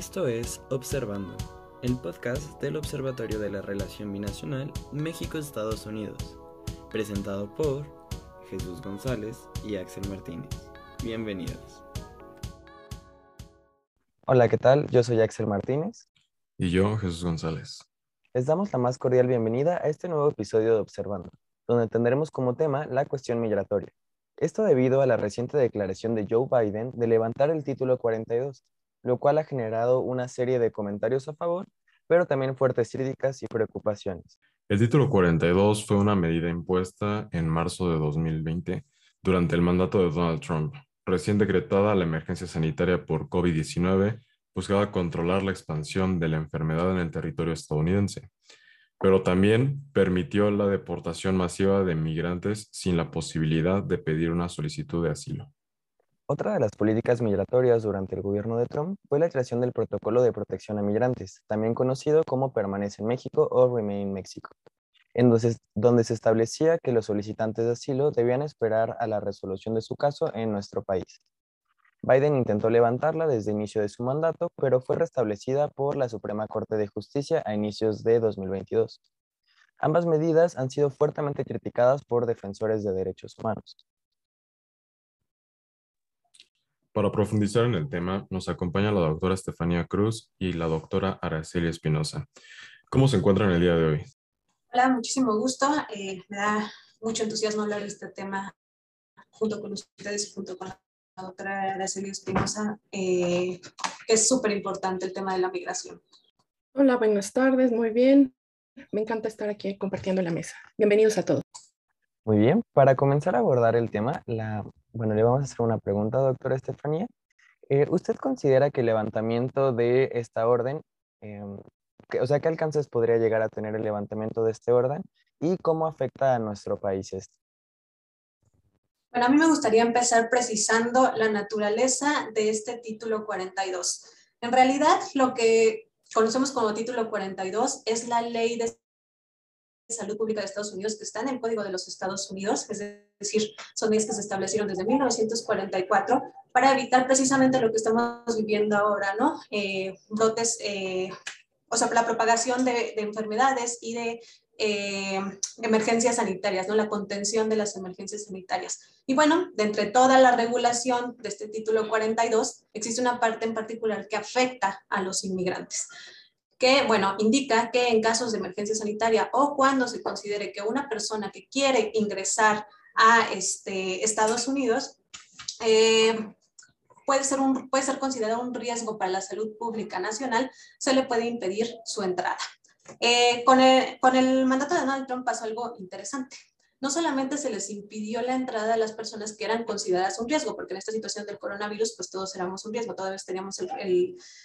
Esto es Observando, el podcast del Observatorio de la Relación Binacional México-Estados Unidos, presentado por Jesús González y Axel Martínez. Bienvenidos. Hola, ¿qué tal? Yo soy Axel Martínez. Y yo, Jesús González. Les damos la más cordial bienvenida a este nuevo episodio de Observando, donde tendremos como tema la cuestión migratoria. Esto debido a la reciente declaración de Joe Biden de levantar el título 42, lo cual ha generado una serie de comentarios a favor, pero también fuertes críticas y preocupaciones. El título 42 fue una medida impuesta en marzo de 2020 durante el mandato de Donald Trump. Recién decretada la emergencia sanitaria por COVID-19, buscaba controlar la expansión de la enfermedad en el territorio estadounidense, pero también permitió la deportación masiva de migrantes sin la posibilidad de pedir una solicitud de asilo. Otra de las políticas migratorias durante el gobierno de Trump fue la creación del Protocolo de Protección a Migrantes, también conocido como Permanece en México o Remain in Mexico, en donde se establecía que los solicitantes de asilo debían esperar a la resolución de su caso en nuestro país. Biden intentó levantarla desde inicio de su mandato, pero fue restablecida por la Suprema Corte de Justicia a inicios de 2022. Ambas medidas han sido fuertemente criticadas por defensores de derechos humanos. Para profundizar en el tema, nos acompaña la doctora Estefanía Cruz y la doctora Araceli Espinosa. ¿Cómo se encuentran el día de hoy? Hola, muchísimo gusto. Eh, me da mucho entusiasmo hablar de este tema junto con ustedes junto con la doctora Araceli Espinosa, eh, es súper importante el tema de la migración. Hola, buenas tardes, muy bien. Me encanta estar aquí compartiendo la mesa. Bienvenidos a todos. Muy bien, para comenzar a abordar el tema, la, bueno, le vamos a hacer una pregunta, doctora Estefanía. Eh, ¿Usted considera que el levantamiento de esta orden, em, o sea, qué alcances podría llegar a tener el levantamiento de este orden y cómo afecta a nuestro país esto? Bueno, a mí me gustaría empezar precisando la naturaleza de este título 42. En realidad, lo que conocemos como título 42 es la ley de Salud Pública de Estados Unidos que está en el Código de los Estados Unidos, es decir, son leyes que se establecieron desde 1944 para evitar precisamente lo que estamos viviendo ahora, ¿no? Eh, brotes, eh, o sea, la propagación de, enfermedades y de eh, emergencias sanitarias, ¿no? La contención de las emergencias sanitarias. Y bueno, de entre toda la regulación de este título 42, existe una parte en particular que afecta a los inmigrantes que, bueno, indica que en casos de emergencia sanitaria o cuando se considere que una persona que quiere ingresar a este, Estados Unidos eh, puede, ser un, puede ser considerado un riesgo para la salud pública nacional, se le puede impedir su entrada. Eh, con, el, con el mandato de Donald Trump pasó algo interesante no solamente se les impidió la entrada a las personas que eran consideradas un riesgo, porque en esta situación del coronavirus, pues todos éramos un riesgo, todavía teníamos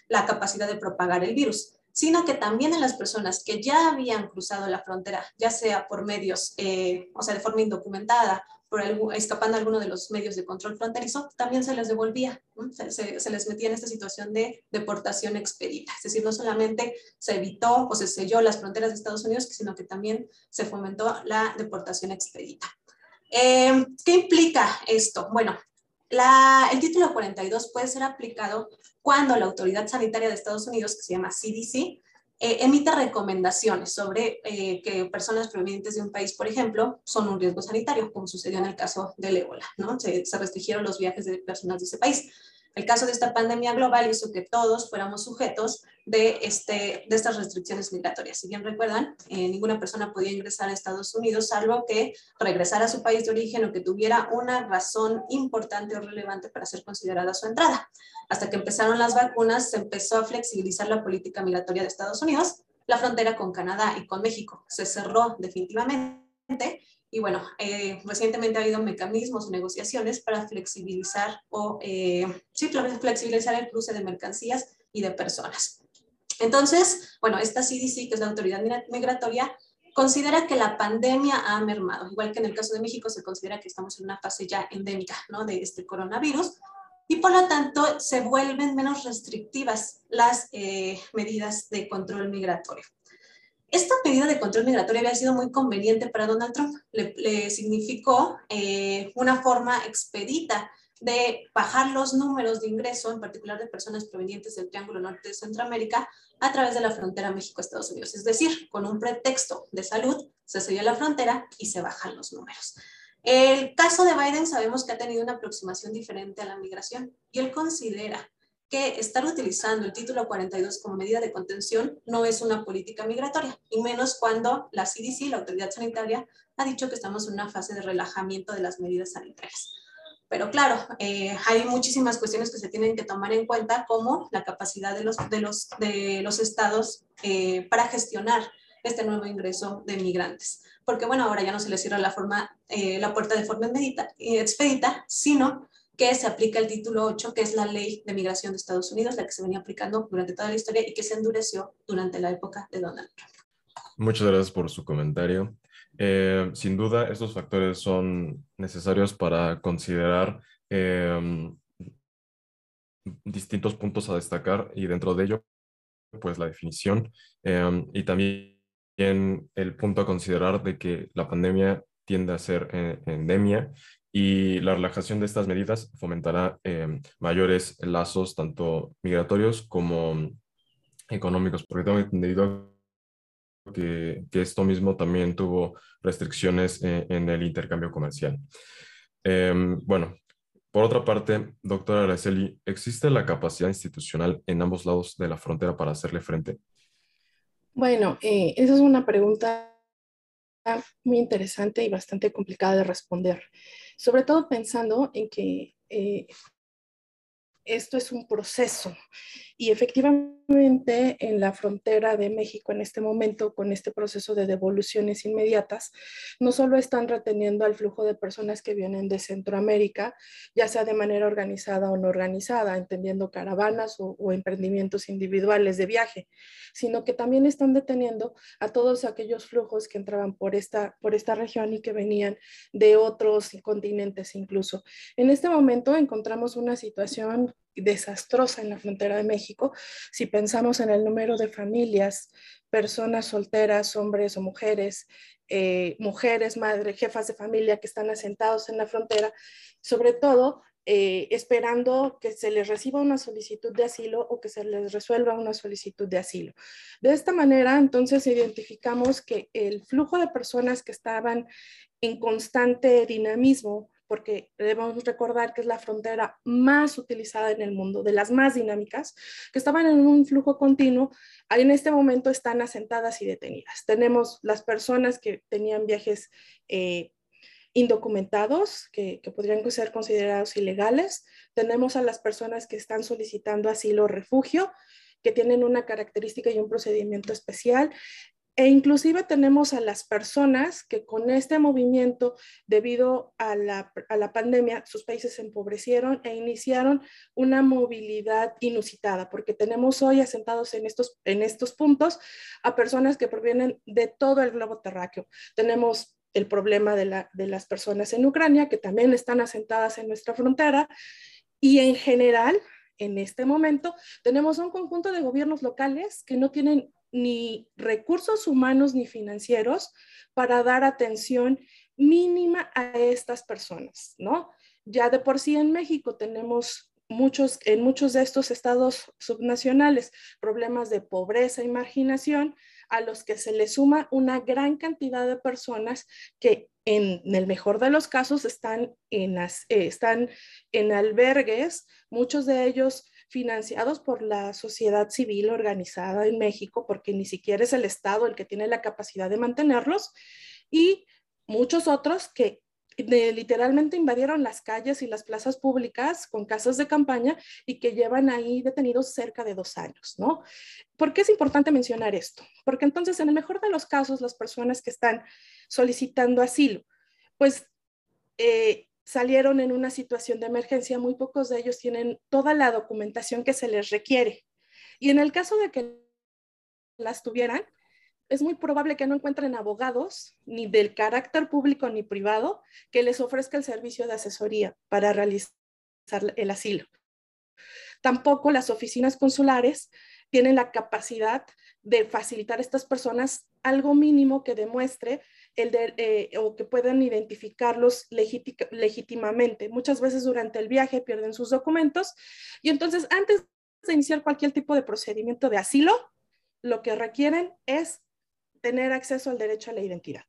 la capacidad de propagar el virus, sino que también en las personas que ya habían cruzado la frontera, ya sea por medios, eh, o sea, de forma indocumentada, por escapando a alguno de los medios de control fronterizo, también se les devolvía, se, les metía en esta situación de deportación expedita. Es decir, no solamente se evitó o se selló las fronteras de Estados Unidos, sino que también se fomentó la deportación expedita. Eh, ¿Qué implica esto? Bueno, el título 42 puede ser aplicado cuando la Autoridad Sanitaria de Estados Unidos, que se llama CDC, eh, emite recomendaciones sobre eh, que personas provenientes de un país, por ejemplo, son un riesgo sanitario, como sucedió en el caso del ébola, ¿no? Se, se restringieron los viajes de personas de ese país. El caso de esta pandemia global hizo que todos fuéramos sujetos de, este, estas restricciones migratorias. Si bien recuerdan, eh, ninguna persona podía ingresar a Estados Unidos salvo que regresara a su país de origen o que tuviera una razón importante o relevante para ser considerada su entrada. Hasta que empezaron las vacunas, se empezó a flexibilizar la política migratoria de Estados Unidos. La frontera con Canadá y con México se cerró definitivamente y bueno, eh, recientemente ha habido mecanismos o negociaciones para flexibilizar o eh, sí, flexibilizar el cruce de mercancías y de personas. Entonces, bueno, esta CDC, que es la autoridad migratoria, considera que la pandemia ha mermado. Igual que en el caso de México, se considera que estamos en una fase ya endémica de este coronavirus y por lo tanto se vuelven menos restrictivas las eh, medidas de control migratorio. Esta medida de control migratorio había sido muy conveniente para Donald Trump. Le, significó eh, una forma expedita de bajar los números de ingreso, en particular de personas provenientes del Triángulo Norte de Centroamérica, a través de la frontera México-Estados Unidos. Es decir, con un pretexto de salud, se sella la frontera y se bajan los números. El caso de Biden sabemos que ha tenido una aproximación diferente a la migración y él considera que estar utilizando el título 42 como medida de contención no es una política migratoria, y menos cuando la CDC, la autoridad sanitaria, ha dicho que estamos en una fase de relajamiento de las medidas sanitarias. Pero claro, eh, hay muchísimas cuestiones que se tienen que tomar en cuenta, como la capacidad de los, de los, de los estados eh, para gestionar este nuevo ingreso de migrantes. Porque bueno, ahora ya no se les cierra la, forma, eh, la puerta de forma expedita, sino que se aplica el título 8, que es la ley de migración de Estados Unidos, la que se venía aplicando durante toda la historia y que se endureció durante la época de Donald Trump. Muchas gracias por su comentario. Eh, sin duda, estos factores son necesarios para considerar em, distintos puntos a destacar y dentro de ello, pues la definición em, y también el punto a considerar de que la pandemia tiende a ser eh, endemia y la relajación de estas medidas fomentará em, mayores lazos tanto migratorios como económicos, porque tengo entendido que, esto mismo también tuvo restricciones eh, en, el intercambio comercial. Em, bueno, por otra parte, doctora Araceli, ¿existe la capacidad institucional en ambos lados de la frontera para hacerle frente? Bueno, eh, esa es una pregunta muy interesante y bastante complicada de responder, sobre todo pensando en que eh, esto es un proceso y efectivamente en la frontera de México en este momento con este proceso de devoluciones inmediatas, no solo están reteniendo al flujo de personas que vienen de Centroamérica, ya sea de manera organizada o no organizada, entendiendo caravanas o, o emprendimientos individuales de viaje, sino que también están deteniendo a todos aquellos flujos que entraban por esta, por esta región y que venían de otros continentes incluso. En este momento encontramos una situación desastrosa en la frontera de México. Si pensamos en el número de familias, personas solteras, hombres o mujeres, eh, mujeres, madres, jefas de familia que están asentados en la frontera, sobre todo eh, esperando que se les reciba una solicitud de asilo o que se les resuelva una solicitud de asilo. De esta manera, entonces, identificamos que el flujo de personas que estaban en constante dinamismo porque debemos recordar que es la frontera más utilizada en el mundo, de las más dinámicas, que estaban en un flujo continuo, en este momento están asentadas y detenidas. Tenemos las personas que tenían viajes eh, indocumentados, que, que, podrían ser considerados ilegales. Tenemos a las personas que están solicitando asilo o refugio, que tienen una característica y un procedimiento especial. E inclusive tenemos a las personas que con este movimiento, debido a la, a la, pandemia, sus países se empobrecieron e iniciaron una movilidad inusitada, porque tenemos hoy asentados en estos, en estos puntos a personas que provienen de todo el globo terráqueo. Tenemos el problema de, la, de las personas en Ucrania, que también están asentadas en nuestra frontera, y en general en este momento tenemos un conjunto de gobiernos locales que no tienen ni recursos humanos ni financieros para dar atención mínima a estas personas, ¿no? Ya de por sí en México tenemos muchos, en muchos de estos estados subnacionales problemas de pobreza y marginación, a los que se le suma una gran cantidad de personas que en, el mejor de los casos están en, eh, están en albergues, muchos de ellos financiados por la sociedad civil organizada en México, porque ni siquiera es el Estado el que tiene la capacidad de mantenerlos, y muchos otros que literalmente invadieron las calles y las plazas públicas con casas de campaña y que llevan ahí detenidos cerca de dos años, ¿no? ¿Por qué es importante mencionar esto? Porque entonces, en el mejor de los casos, las personas que están solicitando asilo, pues eh, salieron en una situación de emergencia, muy pocos de ellos tienen toda la documentación que se les requiere. Y en el caso de que las tuvieran, es muy probable que no encuentren abogados, ni del carácter público ni privado, que les ofrezca el servicio de asesoría para realizar el asilo. Tampoco las oficinas consulares tienen la capacidad de facilitar a estas personas algo mínimo que demuestre el eh, o que puedan identificarlos legítimamente. Muchas veces durante el viaje pierden sus documentos y entonces antes de iniciar cualquier tipo de procedimiento de asilo, lo que requieren es tener acceso al derecho a la identidad.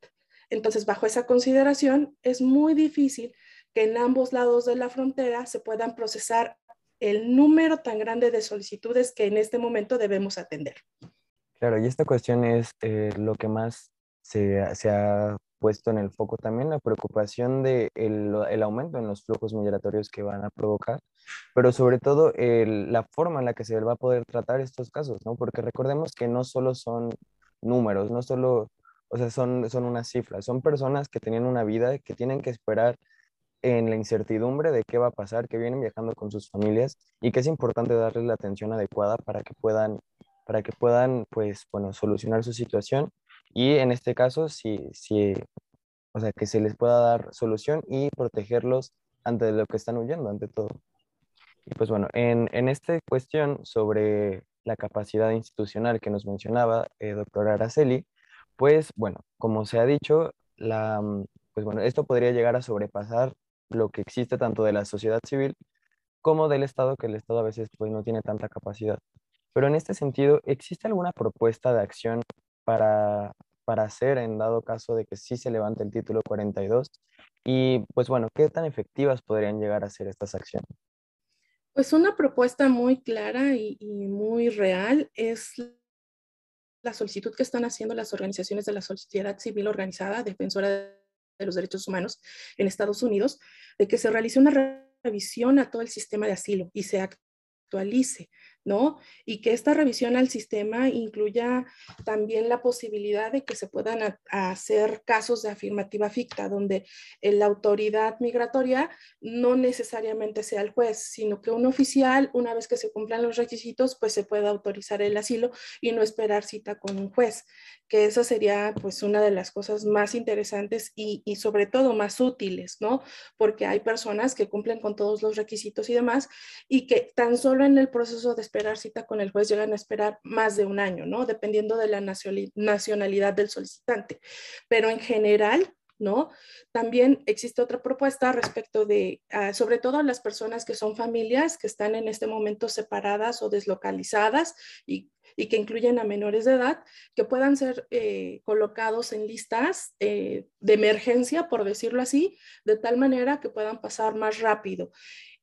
Entonces, bajo esa consideración, es muy difícil que en ambos lados de la frontera se puedan procesar el número tan grande de solicitudes que en este momento debemos atender. Claro, y esta cuestión es eh, lo que más se, ha puesto en el foco también, la preocupación de el, aumento en los flujos migratorios que van a provocar, pero sobre todo la forma en la que se va a poder tratar estos casos, ¿no? Porque recordemos que no solo son números, no solo, o sea, son, son unas cifras, son personas que tenían una vida, que tienen que esperar en la incertidumbre de qué va a pasar, que vienen viajando con sus familias y que es importante darles la atención adecuada para que puedan, para que puedan, pues, bueno, solucionar su situación y en este caso, sí, sí, o sea, que se les pueda dar solución y protegerlos ante lo que están huyendo, ante todo. Y pues bueno, en, en esta cuestión sobre la capacidad institucional que nos mencionaba eh, doctora Araceli, pues bueno, como se ha dicho, la, mm, pues bueno, esto podría llegar a sobrepasar lo que existe tanto de la sociedad civil como del Estado, que el Estado a veces pues no tiene tanta capacidad. Pero en este sentido, ¿existe alguna propuesta de acción para, para hacer en dado caso de que sí se levante el título 42? Y pues bueno, ¿qué tan efectivas podrían llegar a ser estas acciones? Pues una propuesta muy clara y, muy real es la solicitud que están haciendo las organizaciones de la sociedad civil organizada, defensora de los derechos humanos en Estados Unidos, de que se realice una revisión a todo el sistema de asilo y se actualice ¿no? Y que esta revisión al sistema incluya también la posibilidad de que se puedan hacer casos de afirmativa ficta, donde la autoridad migratoria no necesariamente sea el juez, sino que un oficial, una vez que se cumplan los requisitos, pues se pueda autorizar el asilo y no esperar cita con un juez, que esa sería pues una de las cosas más interesantes y, y sobre todo más útiles, ¿no? Porque hay personas que cumplen con todos los requisitos y demás y que tan solo en el proceso de esperar cita con el juez llegan a esperar más de un año, ¿no? Dependiendo de la nacionalidad del solicitante. Pero en general, ¿no? También existe otra propuesta respecto de, ah, sobre todo las personas que son familias que están en este momento separadas o deslocalizadas y, que incluyen a menores de edad, que puedan ser eh, colocados en listas eh, de emergencia, por decirlo así, de tal manera que puedan pasar más rápido.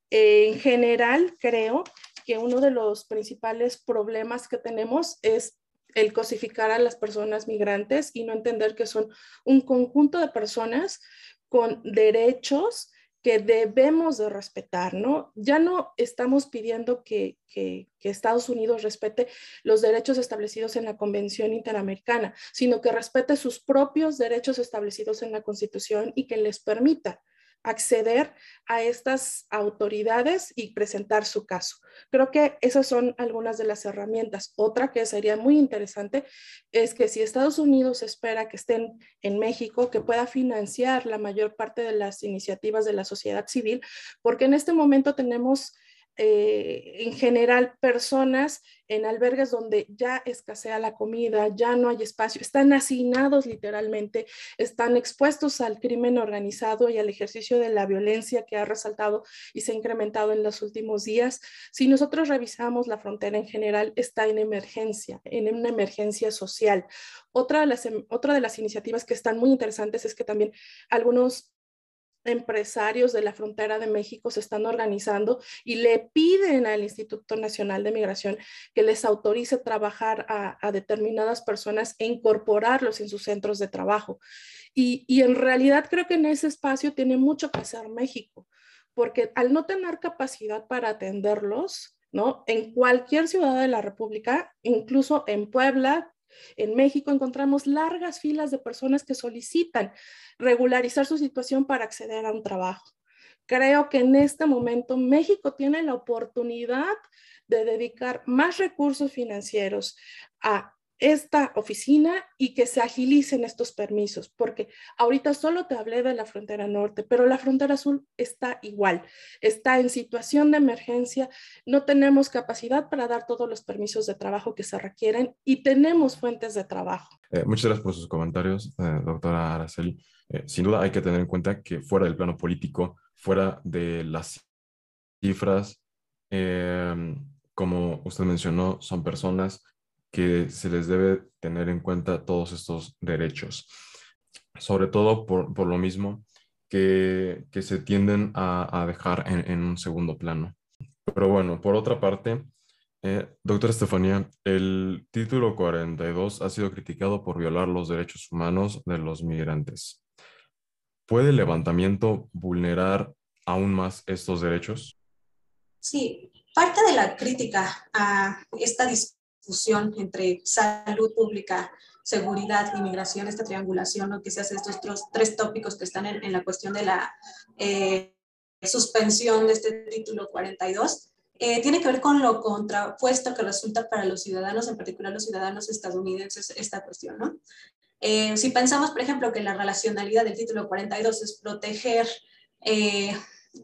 en general, creo que uno de los principales problemas que tenemos es el cosificar a las personas migrantes y no entender que son un conjunto de personas con derechos que debemos de respetar, ¿no? Ya no estamos pidiendo que, que, Estados Unidos respete los derechos establecidos en la Convención Interamericana, sino que respete sus propios derechos establecidos en la Constitución y que les permita acceder a estas autoridades y presentar su caso. Creo que esas son algunas de las herramientas. Otra que sería muy interesante es que si Estados Unidos espera que estén en México, que pueda financiar la mayor parte de las iniciativas de la sociedad civil, porque en este momento tenemos eh, en general personas en albergues donde ya escasea la comida, ya no hay espacio, están hacinados literalmente, están expuestos al crimen organizado y al ejercicio de la violencia que ha resaltado y se ha incrementado en los últimos días. Si nosotros revisamos la frontera en general, está en emergencia, en una emergencia social. Otra de las, otra de las iniciativas que están muy interesantes es que también algunos empresarios de la frontera de México se están organizando y le piden al Instituto Nacional de Migración que les autorice trabajar a, determinadas personas e incorporarlos en sus centros de trabajo. Y, y en realidad creo que en ese espacio tiene mucho que hacer México, porque al no tener capacidad para atenderlos, ¿no? En cualquier ciudad de la República, incluso en Puebla, en México encontramos largas filas de personas que solicitan regularizar su situación para acceder a un trabajo. Creo que en este momento México tiene la oportunidad de dedicar más recursos financieros a esta oficina y que se agilicen estos permisos, porque ahorita solo te hablé de la frontera norte, pero la frontera sur está igual, está en situación de emergencia, no tenemos capacidad para dar todos los permisos de trabajo que se requieren y tenemos fuentes de trabajo. Eh, muchas gracias por sus comentarios, eh, doctora Araceli. Eh, sin duda hay que tener en cuenta que fuera del plano político, fuera de las cifras, como usted mencionó, son personas que se les debe tener en cuenta todos estos derechos, sobre todo por, por lo mismo que, que, se tienden a, a dejar en, en, un segundo plano. Pero bueno, por otra parte, eh, doctora Estefanía, el título 42 ha sido criticado por violar los derechos humanos de los migrantes. ¿Puede el levantamiento vulnerar aún más estos derechos? Sí, parte de la crítica a esta discusión fusión entre salud pública, seguridad, inmigración, esta triangulación ¿no? que se hace estos tres, tres tópicos que están en, en, la cuestión de la eh, suspensión de este título 42, eh, tiene que ver con lo contrapuesto que resulta para los ciudadanos, en particular los ciudadanos estadounidenses, esta cuestión. ¿no? Eh, si pensamos, por ejemplo, que la relacionalidad del título 42 es proteger eh,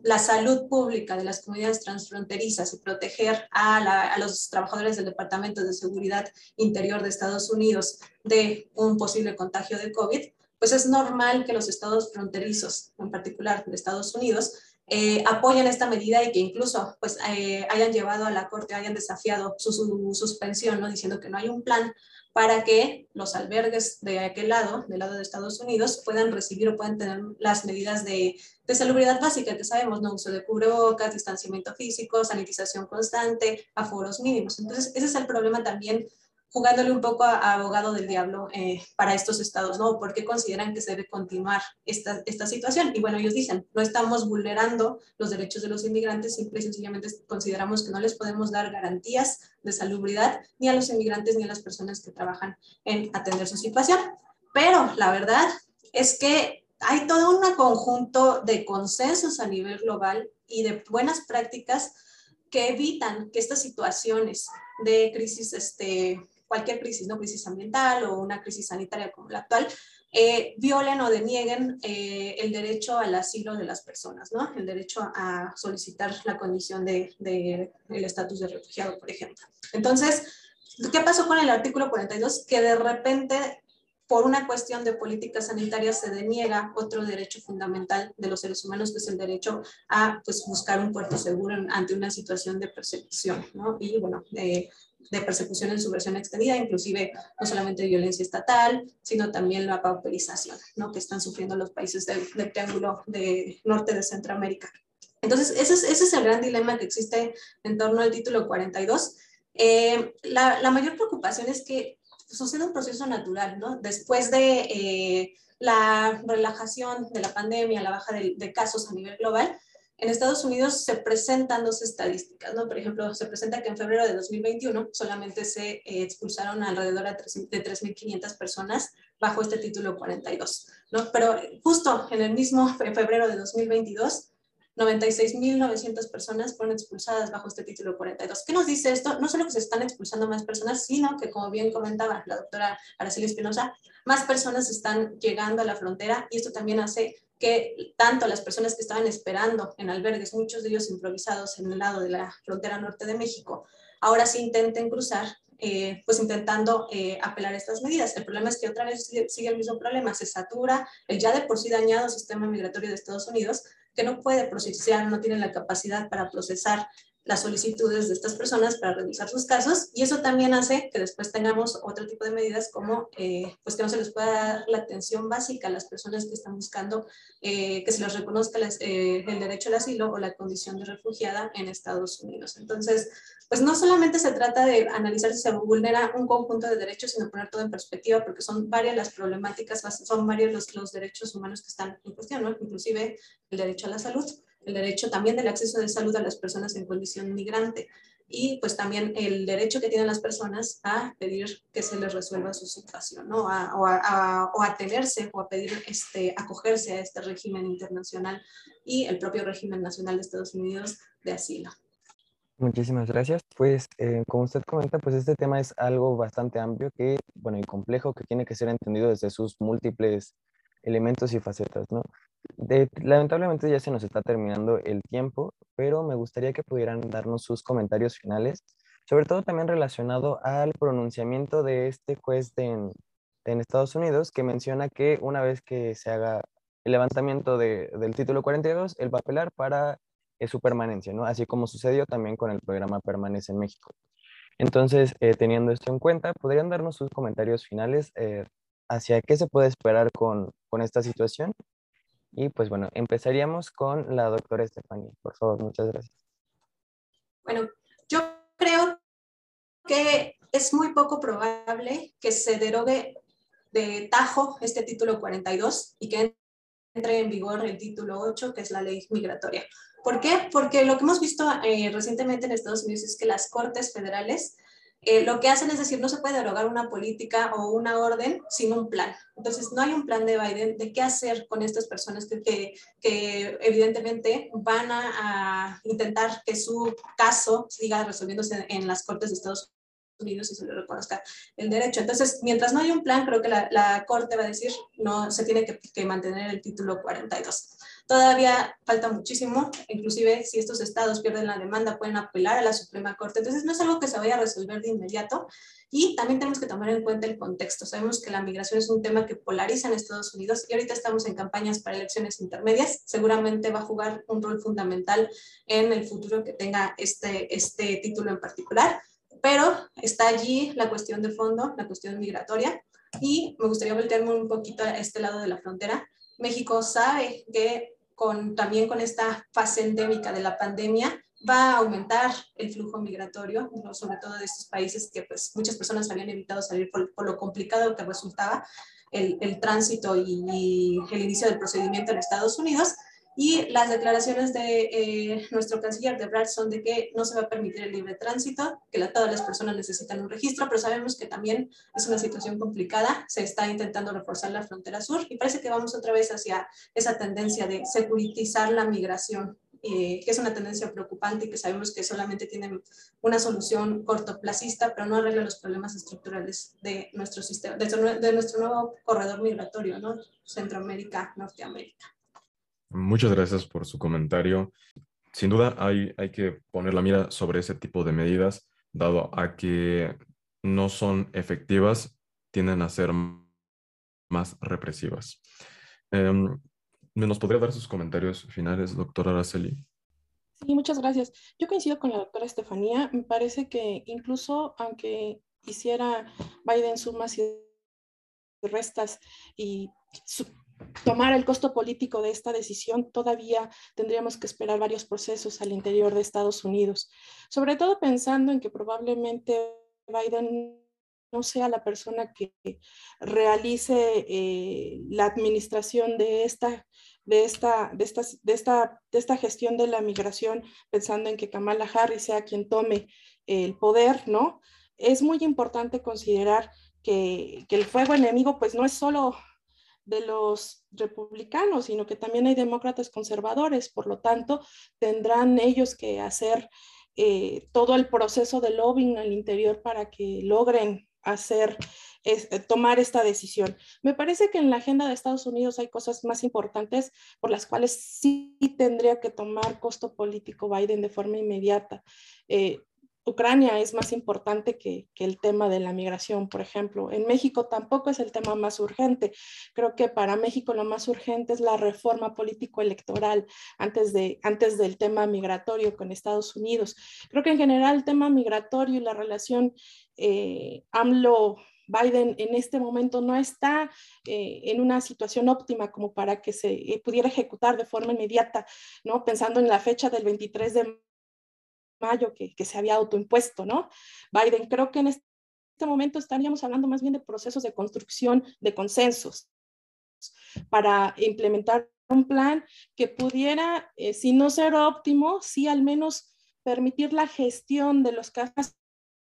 la salud pública de las comunidades transfronterizas y proteger a, los trabajadores del Departamento de Seguridad Interior de Estados Unidos de un posible contagio de COVID, pues es normal que los estados fronterizos, en particular de Estados Unidos, eh, apoyen esta medida y que incluso pues, eh, hayan llevado a la Corte, hayan desafiado su, su, suspensión, ¿no? diciendo que no hay un plan para que los albergues de aquel lado, del lado de Estados Unidos, puedan recibir o puedan tener las medidas de, de salubridad básica que sabemos, no uso de cubrebocas, distanciamiento físico, sanitización constante, aforos mínimos. Entonces, ese es el problema también jugándole un poco a, abogado del diablo eh, para estos estados, ¿no? ¿Por qué consideran que se debe continuar esta, esta situación? Y bueno, ellos dicen, no estamos vulnerando los derechos de los inmigrantes, simple y sencillamente consideramos que no les podemos dar garantías de salubridad ni a los inmigrantes ni a las personas que trabajan en atender su situación. Pero la verdad es que hay todo un conjunto de consensos a nivel global y de buenas prácticas que evitan que estas situaciones de crisis este, cualquier crisis, ¿no? crisis ambiental o una crisis sanitaria como la actual, eh, violen o denieguen eh, el derecho al asilo de las personas, ¿no? el derecho a solicitar la condición del de, el estatus de refugiado, por ejemplo. Entonces, ¿qué pasó con el artículo 42? Que de repente por una cuestión de política sanitaria se deniega otro derecho fundamental de los seres humanos, que es el derecho a pues, buscar un puerto seguro ante una situación de persecución, ¿no? Y bueno, de, de persecución en su versión extendida, inclusive no solamente violencia estatal, sino también la pauperización, ¿no? Que están sufriendo los países del, del triángulo de norte de Centroamérica. Entonces, ese es, ese es el gran dilema que existe en torno al título 42. Eh, la, la mayor preocupación es que sucede un proceso natural, ¿no? Después de eh, la relajación de la pandemia, la baja de, de, casos a nivel global, en Estados Unidos se presentan dos estadísticas, ¿no? Por ejemplo, se presenta que en febrero de 2021 solamente se eh, expulsaron alrededor de 3.500 personas bajo este título 42, ¿no? Pero justo en el mismo febrero de 2022 96.900 personas fueron expulsadas bajo este título 42. ¿Qué nos dice esto? No solo que se están expulsando más personas, sino que, como bien comentaba la doctora Araceli Espinosa, más personas están llegando a la frontera y esto también hace que tanto las personas que estaban esperando en albergues, muchos de ellos improvisados en el lado de la frontera norte de México, ahora sí intenten cruzar eh, pues intentando eh, apelar a estas medidas. El problema es que otra vez sigue, sigue, el mismo problema, se satura el ya de por sí dañado sistema migratorio de Estados Unidos que no puede procesar, no tiene la capacidad para procesar las solicitudes de estas personas para revisar sus casos y eso también hace que después tengamos otro tipo de medidas como eh, pues que no se les pueda dar la atención básica a las personas que están buscando eh, que se les reconozca eh, el derecho al asilo o la condición de refugiada en Estados Unidos. Entonces, pues no solamente se trata de analizar si se vulnera un conjunto de derechos, sino poner todo en perspectiva, porque son varias las problemáticas, son varios los, los derechos humanos que están en cuestión, ¿no? inclusive el derecho a la salud, el derecho también del acceso de salud a las personas en condición migrante y pues también el derecho que tienen las personas a pedir que se les resuelva su situación, ¿no? A, o, a, a, o a tenerse o a pedir este, acogerse a este régimen internacional y el propio régimen nacional de Estados Unidos de asilo. Muchísimas gracias. Pues eh, como usted comenta, pues este tema es algo bastante amplio que, bueno, y complejo que tiene que ser entendido desde sus múltiples elementos y facetas, ¿no? Lamentablemente ya se nos está terminando el tiempo, pero me gustaría que pudieran darnos sus comentarios finales, sobre todo también relacionado al pronunciamiento de este juez en, en Estados Unidos, que menciona que una vez que se haga el levantamiento de, del título 42, él va a apelar para eh, su permanencia, ¿no? Así como sucedió también con el programa Permanece en México. Entonces, eh, teniendo esto en cuenta, ¿podrían darnos sus comentarios finales eh, hacia qué se puede esperar con, con esta situación? Y pues bueno, empezaríamos con la doctora Estefania. Por favor, muchas gracias. Bueno, yo creo que es muy poco probable que se derogue de tajo este título 42 y que entre en vigor el título 8, que es la ley migratoria. ¿Por qué? Porque lo que hemos visto eh, recientemente en Estados Unidos es que las cortes federales eh, lo que hacen es decir, no se puede derogar una política o una orden sin un plan. Entonces, no hay un plan de Biden de qué hacer con estas personas que, que, evidentemente van a, intentar que su caso siga resolviéndose en las cortes de Estados Unidos y se le reconozca el derecho. Entonces, mientras no hay un plan, creo que la, Corte va a decir, no, se tiene que, mantener el título 42. Todavía falta muchísimo, inclusive si estos estados pierden la demanda, pueden apelar a la Suprema Corte. Entonces, no es algo que se vaya a resolver de inmediato. Y también tenemos que tomar en cuenta el contexto. Sabemos que la migración es un tema que polariza en Estados Unidos y ahorita estamos en campañas para elecciones intermedias. Seguramente va a jugar un rol fundamental en el futuro que tenga este, este título en particular pero está allí la cuestión de fondo, la cuestión migratoria, y me gustaría voltearme un poquito a este lado de la frontera. México sabe que también con esta fase endémica de la pandemia va a aumentar el flujo migratorio, sobre todo de estos países que pues, muchas personas habían evitado salir por, lo complicado que resultaba el, tránsito y el inicio del procedimiento en Estados Unidos y las declaraciones de eh, nuestro canciller de Brad son de que no se va a permitir el libre tránsito, que la, todas las personas necesitan un registro, pero sabemos que también es una situación complicada. Se está intentando reforzar la frontera sur y parece que vamos otra vez hacia esa tendencia de securitizar la migración, eh, que es una tendencia preocupante y que sabemos que solamente tiene una solución cortoplacista, pero no arregla los problemas estructurales de nuestro sistema, de, de nuestro nuevo corredor migratorio, ¿no? Centroamérica, Norteamérica. Muchas gracias por su comentario. Sin duda hay, hay que poner la mira sobre ese tipo de medidas, dado a que no son efectivas, tienden a ser más represivas. Eh, ¿Nos podría dar sus comentarios finales, doctora Araceli? Sí, muchas gracias. Yo coincido con la doctora Estefanía. Me parece que incluso aunque hiciera Biden sumas y restas y su tomar el costo político de esta decisión, todavía tendríamos que esperar varios procesos al interior de Estados Unidos, sobre todo pensando en que probablemente Biden no sea la persona que realice eh, la administración de esta, de, esta, de, esta, de, esta, de esta gestión de la migración, pensando en que Kamala Harris sea quien tome el poder, ¿no? Es muy importante considerar que, que el fuego enemigo pues no es solo de los republicanos, sino que también hay demócratas conservadores. Por lo tanto, tendrán ellos que hacer eh, todo el proceso de lobbying al interior para que logren hacer, eh, tomar esta decisión. Me parece que en la agenda de Estados Unidos hay cosas más importantes por las cuales sí tendría que tomar costo político Biden de forma inmediata. Eh, Ucrania es más importante que, el tema de la migración, por ejemplo. En México tampoco es el tema más urgente. Creo que para México lo más urgente es la reforma político-electoral antes, de, antes del tema migratorio con Estados Unidos. Creo que en general el tema migratorio y la relación eh, AMLO Biden en este momento no está eh, en una situación óptima como para que se eh, pudiera ejecutar de forma inmediata, ¿no? Pensando en la fecha del 23 de mayo que, que se había autoimpuesto, ¿no? Biden, creo que en este momento estaríamos hablando más bien de procesos de construcción de consensos para implementar un plan que pudiera, eh, si no ser óptimo, sí al menos permitir la gestión de los casos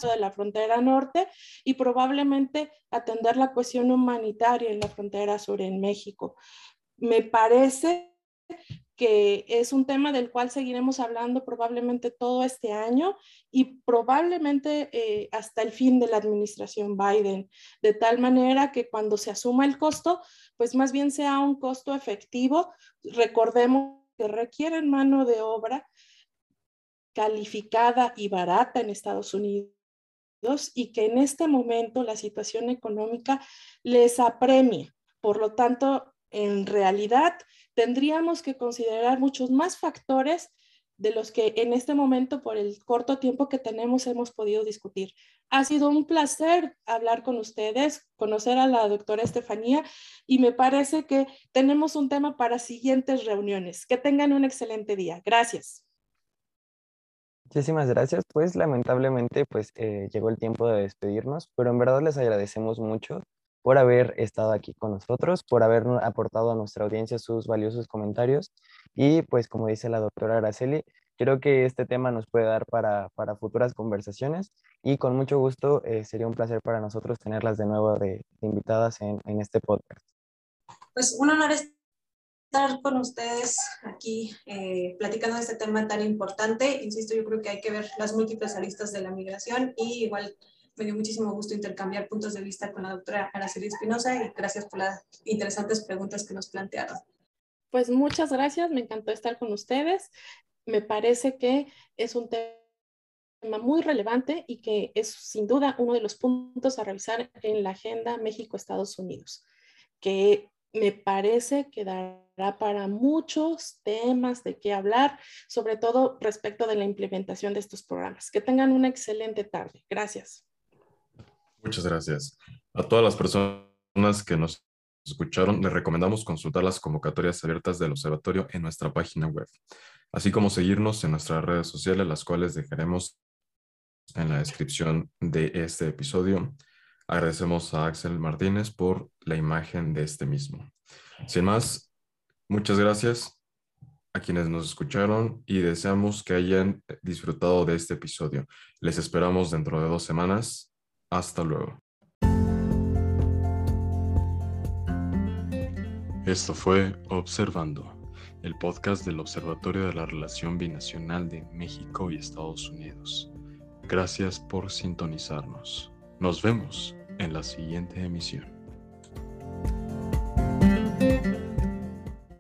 de la frontera norte y probablemente atender la cuestión humanitaria en la frontera sur en México. Me parece que es un tema del cual seguiremos hablando probablemente todo este año y probablemente eh, hasta el fin de la administración Biden, de tal manera que cuando se asuma el costo, pues más bien sea un costo efectivo. Recordemos que requieren mano de obra calificada y barata en Estados Unidos y que en este momento la situación económica les apremia. Por lo tanto, en realidad tendríamos que considerar muchos más factores de los que en este momento, por el corto tiempo que tenemos, hemos podido discutir. Ha sido un placer hablar con ustedes, conocer a la doctora Estefanía y me parece que tenemos un tema para siguientes reuniones. Que tengan un excelente día. Gracias. Muchísimas gracias. Pues lamentablemente pues eh, llegó el tiempo de despedirnos, pero en verdad les agradecemos mucho por haber estado aquí con nosotros, por haber aportado a nuestra audiencia sus valiosos comentarios y pues como dice la doctora Araceli, creo que este tema nos puede dar para, para futuras conversaciones y con mucho gusto eh, sería un placer para nosotros tenerlas de nuevo de, invitadas en, en, este podcast. Pues un honor estar con ustedes aquí eh, platicando de este tema tan importante. Insisto, yo creo que hay que ver las múltiples aristas de la migración y igual me dio muchísimo gusto intercambiar puntos de vista con la doctora Araceli Espinosa y gracias por las interesantes preguntas que nos plantearon. Pues muchas gracias, me encantó estar con ustedes. Me parece que es un tema muy relevante y que es sin duda uno de los puntos a revisar en la agenda México-Estados Unidos, que me parece que dará para muchos temas de qué hablar, sobre todo respecto de la implementación de estos programas. Que tengan una excelente tarde. Gracias. Muchas gracias. A todas las personas que nos escucharon, les recomendamos consultar las convocatorias abiertas del observatorio en nuestra página web, así como seguirnos en nuestras redes sociales, las cuales dejaremos en la descripción de este episodio. Agradecemos a Axel Martínez por la imagen de este mismo. Sin más, muchas gracias a quienes nos escucharon y deseamos que hayan disfrutado de este episodio. Les esperamos dentro de dos semanas. Hasta luego. Esto fue Observando, el podcast del Observatorio de la Relación Binacional de México y Estados Unidos. Gracias por sintonizarnos. Nos vemos en la siguiente emisión.